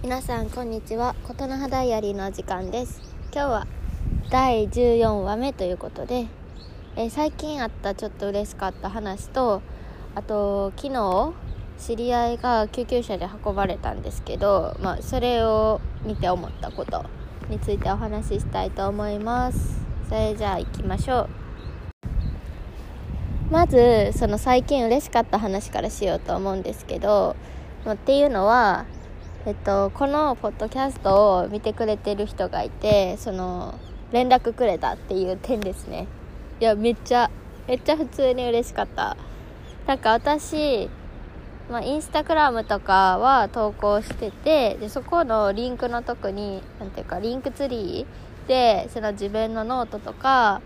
皆さんこんにちは。琴の葉ダイアリーのお時間です。今日は第14話目ということで、えー最近あったちょっと嬉しかった話とあと昨日知り合いが救急車で運ばれたんですけど、まあ、それを見て思ったことについてお話ししたいと思います。それじゃあ行きましょう。まずその最近嬉しかった話からしようと思うんですけどまあっていうのは、えっと、このポッドキャストを見てくれてる人がいてその連絡くれたっていう点ですね。いやめっちゃめっちゃ普通に嬉しかった。なんか私まあ、インスタグラムとかは投稿しててでそこのリンクのとこになんていうかリンクツリーでその自分のノートとか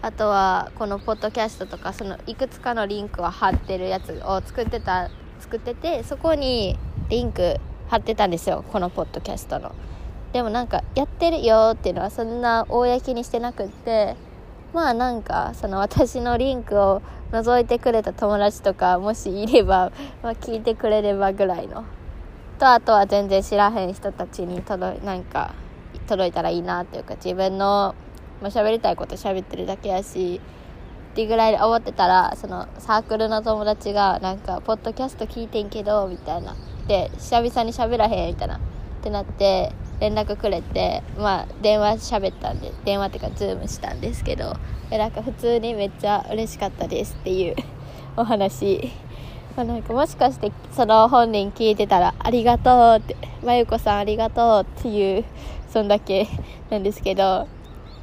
あとはこのポッドキャストとかそのいくつかのリンクを貼ってるやつを作ってた作っててそこにリンク貼ってたんですよこのポッドキャストの。でもなんかやってるよっていうのはそんな公にしてなくってまあなんかその私のリンクを覗いてくれた友達とかもしいれば、まあ、聞いてくれればぐらいの。とあとは全然知らへん人たちに届いなんか届いたらいいなっていうか自分の、まあ、喋りたいこと喋ってるだけやしってぐらいで思ってたらそのサークルの友達がなんか「ポッドキャスト聞いてんけど」みたいな。で久々に喋らへんみたいな。ってなって連絡くれてまあ電話喋ったんで電話っていうかズームしたんですけどでなんか普通にめっちゃ嬉しかったですっていう お話、まあ、なんかもしかしてその本人聞いてたら「ありがとう」って「まゆこさんありがとう」っていうそんだけなんですけど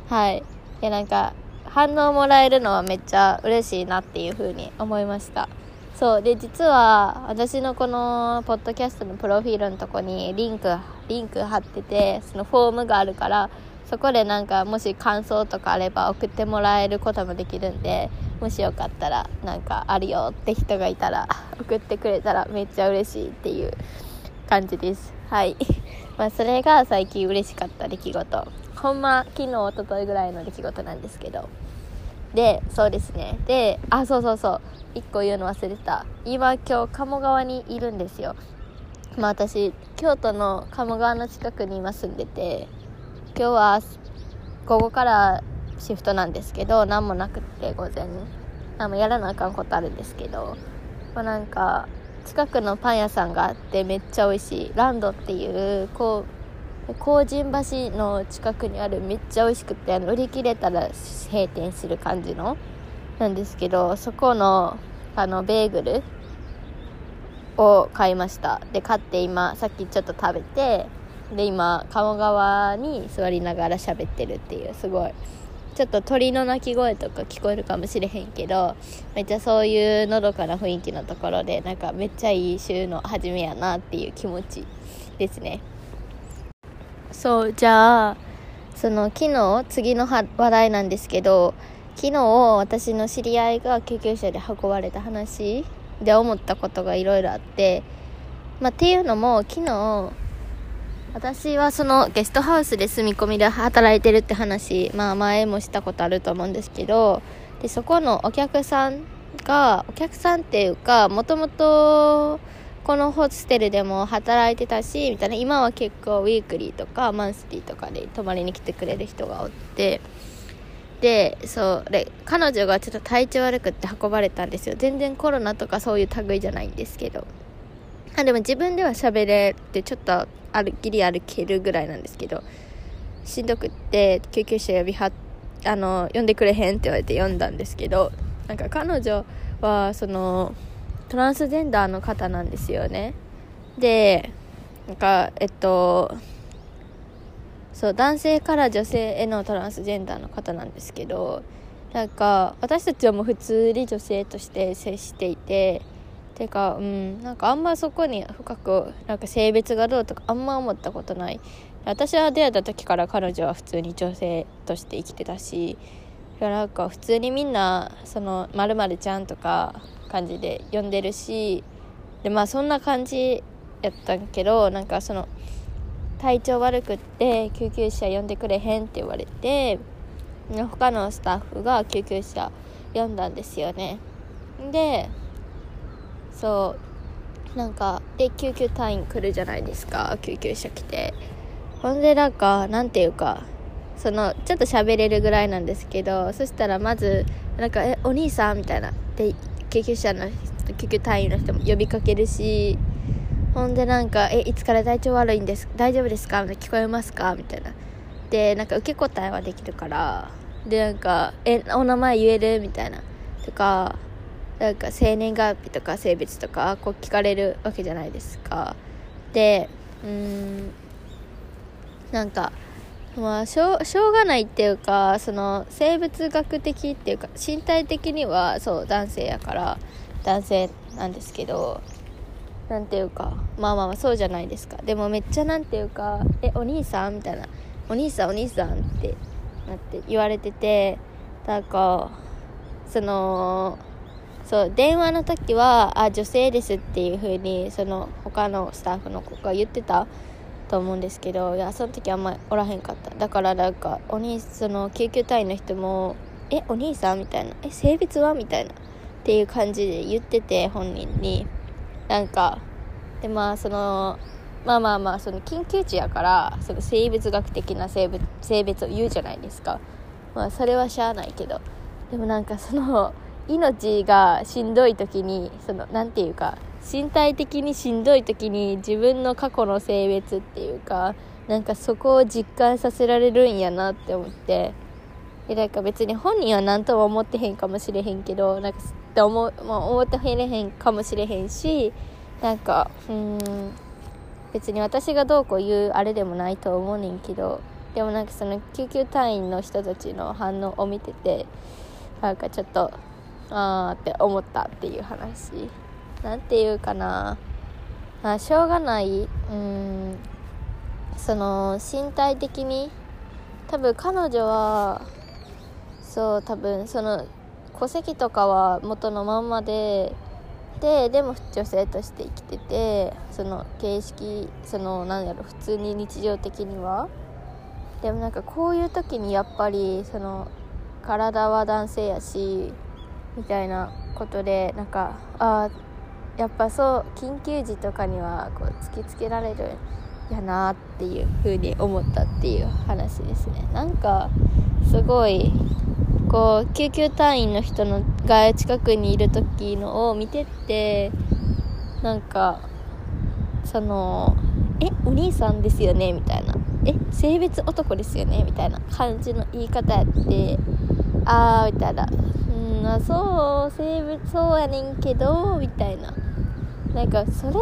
はい。でなんか反応もらえるのはめっちゃ嬉しいなっていう風に思いました。そうで実は私のこのポッドキャストのプロフィールのとこにリンクリンク貼っててそのフォームがあるからそこでなんかもし感想とかあれば送ってもらえることもできるんでもしよかったらなんかあるよって人がいたら 送ってくれたらめっちゃ嬉しいっていう感じです。はい。まあそれが最近嬉しかった出来事。ほんま昨日一昨日ぐらいの出来事なんですけど。でそうですね。であそうそうそう。1個言うの忘れてた。今今日鴨川にいるんですよ。まあ私京都の鴨川の近くに今住んでて今日は午後からシフトなんですけど何もなくて午前何もやらなあかんことあるんですけど、まあ、なんか近くのパン屋さんがあってめっちゃ美味しい。ランドっていうこう高神橋の近くにあるめっちゃ美味しくてあの売り切れたら閉店する感じのなんですけどそこのあのベーグルを買いました。で買って今さっきちょっと食べてで今鴨川に座りながら喋ってるっていうすごい。ちょっと鳥の鳴き声とか聞こえるかもしれへんけどめっちゃそういうのどかな雰囲気のところでなんかめっちゃいい週の初めやなっていう気持ちですね。そうじゃあその昨日次の話題なんですけど昨日私の知り合いが救急車で運ばれた話で思ったことがいろいろあって、まあ、っていうのも昨日私はそのゲストハウスで住み込みで働いてるって話、まあ、前もしたことあると思うんですけどでそこのお客さんがお客さんっていうかもともとこのホステルでも働いてたしみたいな。今は結構ウィークリーとかマンスリーとかで泊まりに来てくれる人がおって。でそうで彼女がちょっと体調悪くって運ばれたんですよ。全然コロナとかそういう類じゃないんですけど。あでも自分では喋れてちょっと歩きり歩けるぐらいなんですけど。しんどくって救急車呼びはあの呼んでくれへんって言われて呼んだんですけど。なんか彼女はそのトランスジェンダーの方なんですよね。でなんかえっとそう男性から女性へのトランスジェンダーの方なんですけどなんか私たちはもう普通に女性として接していててかうんなんかあんまそこに深くなんか性別がどうとかあんま思ったことない。私は出会った時から彼女は普通に女性として生きてたしいやなんか普通にみんなそのまるちゃんとか感じで呼んでるしでまあそんな感じやったんけどなんかその体調悪くって救急車呼んでくれへんって言われて他のスタッフが救急車呼んだんですよねでそうなんかで救急隊員来るじゃないですか救急車来てほんでなんかなんていうかそのちょっと喋れるぐらいなんですけどそしたらまずなんか「えお兄さん?」みたいなで救急車の救急隊員の人も呼びかけるし。ほんでなんか「えいつから体調悪いんです大丈夫ですか?」みたいな「聞こえますか?」みたいな。でなんか受け答えはできるから。でなんか「えお名前言える?」みたいな。とかなんか生年月日とか性別とかこう聞かれるわけじゃないですか。でうんなんかまあしょうしょうがないっていうかその生物学的っていうか身体的にはそう男性やから男性なんですけどなんていうかまあまあまあそうじゃないですか。でもめっちゃなんていうか「えお兄さん?」みたいな「お兄さんお兄さん」ってなって言われててなんかそのそう電話の時は「あ女性です」っていう風にその他のスタッフの子が言ってた。と思うんですけどいやその時あんまおらへんかった。だからなんかお兄その救急隊員の人も「えお兄さん?」みたいな「え性別は?」みたいな。っていう感じで言ってて本人に。なんかでまあそのまあまあまあその緊急地やからその生物学的な性別性別を言うじゃないですか。まあそれはしゃあないけど。でもなんかその命がしんどい時にその何て言うか身体的にしんどい時に自分の過去の性別っていうかなんかそこを実感させられるんやなって思って。でなんか別に本人は何とも思ってへんかもしれへんけどなんかって思,、まあ、思ってへへんかもしれへんしなんかうん別に私がどうこう言うあれでもないと思うねんけどでもなんかその救急隊員の人たちの反応を見ててなんかちょっとあーって思ったっていう話。なんていうかな。あしょうがない。うん。その身体的に。多分彼女はそう多分その戸籍とかは元のまんまで。ででも女性として生きててその形式その何やろ普通に日常的には。でもなんかこういう時にやっぱりその体は男性やしみたいなことでなんかあやっぱそう緊急時とかにはこう突きつけられるやなっていう風に思ったっていう話ですね。なんかすごいこう救急隊員の人のが近くにいる時のを見ててなんかその「えお兄さんですよね」みたいな「え性別男ですよね」みたいな感じの言い方やって「あー」みたいな「うんそう性別そうやねんけど」みたいな。なんかそれ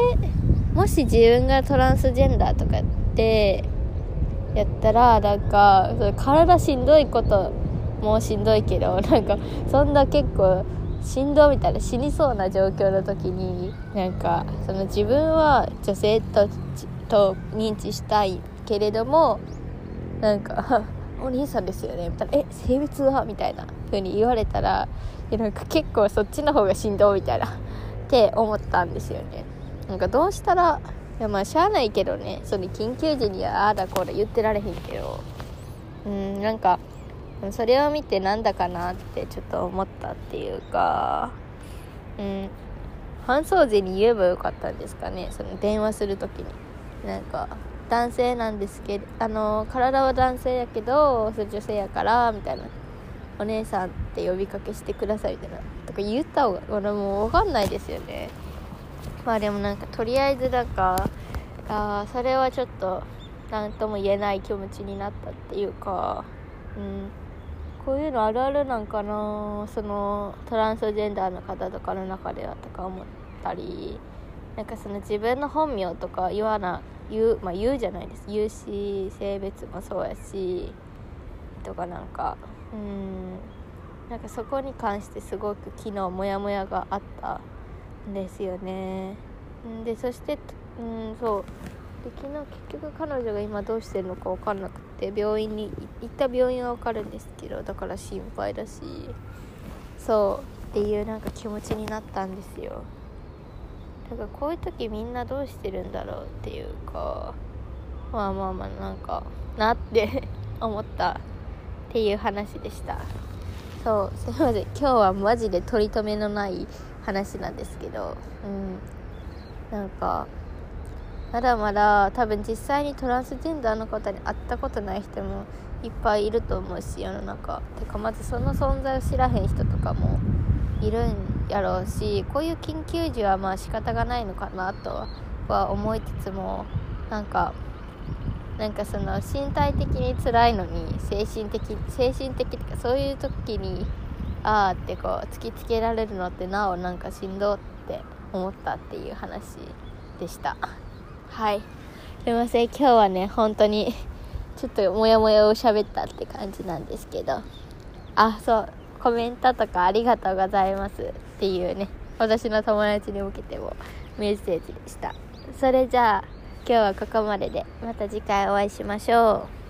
もし自分がトランスジェンダーとかってやったらなんか体しんどいこともしんどいけど なんかそんな結構しんどみたいな死にそうな状況の時になんかその自分は女性とと認知したいけれどもなんか お兄さんですよねみたいな「え性別は?」みたいな風に言われたらいやなんか結構そっちの方がしんどみたいなって思ったんですよね。なんかどうしたらいやまあしゃあないけどね。その緊急時にはああだこうだ言ってられへんけど。うんなんかそれを見てなんだかなってちょっと思ったっていうか。うん搬送時に言えばよかったんですかね。その電話する時に。なんか男性なんですけどあの体は男性やけどそれ女性やからみたいな。お姉さんって呼びかけしてくださいみたいなとか言った方が俺もう分かんないですよね。まあでもなんかとりあえずなんかあそれはちょっと何とも言えない気持ちになったっていうかうんこういうのあるあるなんかなそのトランスジェンダーの方とかの中ではとか思ったりなんかその自分の本名とか言わな言う,、まあ、言うじゃないです。言うし性別もそうやしとかなんかうん。なんかそこに関してすごく昨日モヤモヤがあったんですよね。でそしてうんそう。で昨日結局彼女が今どうしてるのか分かんなくて病院に行った病院は分かるんですけどだから心配だし。そう。っていうなんか気持ちになったんですよ。だからこういう時みんなどうしてるんだろうっていうかまあまあまあなんかなって思った。っていう話でした。そう すいません。今日はマジで取り留めのない話なんですけど。うん。なんかまだまだ多分実際にトランスジェンダーの方に会ったことない人もいっぱいいると思うし世の中。てかまずその存在を知らへん人とかもいるんやろうしこういう緊急時はまあ仕方がないのかなとは思いつつもなんかなんかその身体的に辛いのに精神的精神的とかそういう時にああってこう突きつけられるのってなおなんかしんどって思ったっていう話でした。はい。すいません今日はね本当にちょっとモヤモヤを喋ったって感じなんですけど。あそうコメントとかありがとうございますっていうね私の友達に向けてもメッセージでした。それじゃあ今日はここまででまた次回お会いしましょう。